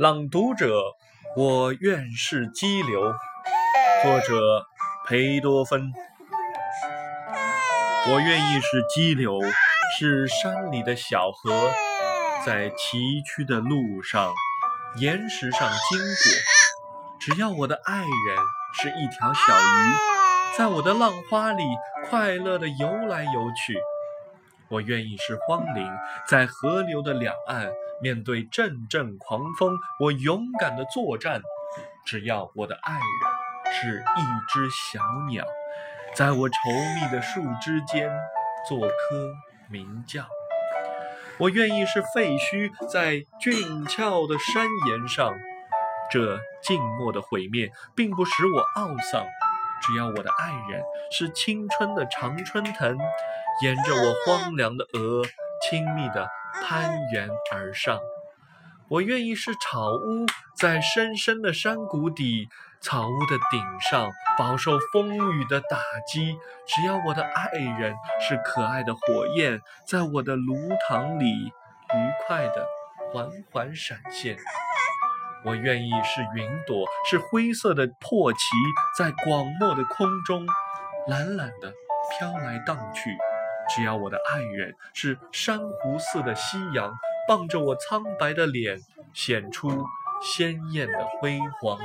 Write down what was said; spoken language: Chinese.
朗读者，我愿是激流。作者：裴多芬。我愿意是激流，是山里的小河，在崎岖的路上、岩石上经过。只要我的爱人是一条小鱼，在我的浪花里快乐地游来游去。我愿意是荒林，在河流的两岸，面对阵阵狂风，我勇敢地作战。只要我的爱人是一只小鸟，在我稠密的树枝间做棵鸣叫。我愿意是废墟，在峻峭的山岩上，这静默的毁灭并不使我懊丧。只要我的爱人是青春的常春藤。沿着我荒凉的额，亲密地攀援而上。我愿意是草屋，在深深的山谷底，草屋的顶上饱受风雨的打击。只要我的爱人是可爱的火焰，在我的炉膛里愉快地缓缓闪现。我愿意是云朵，是灰色的破旗，在广漠的空中懒懒地飘来荡去。只要我的爱人是珊瑚似的夕阳，傍着我苍白的脸，显出鲜艳的辉煌。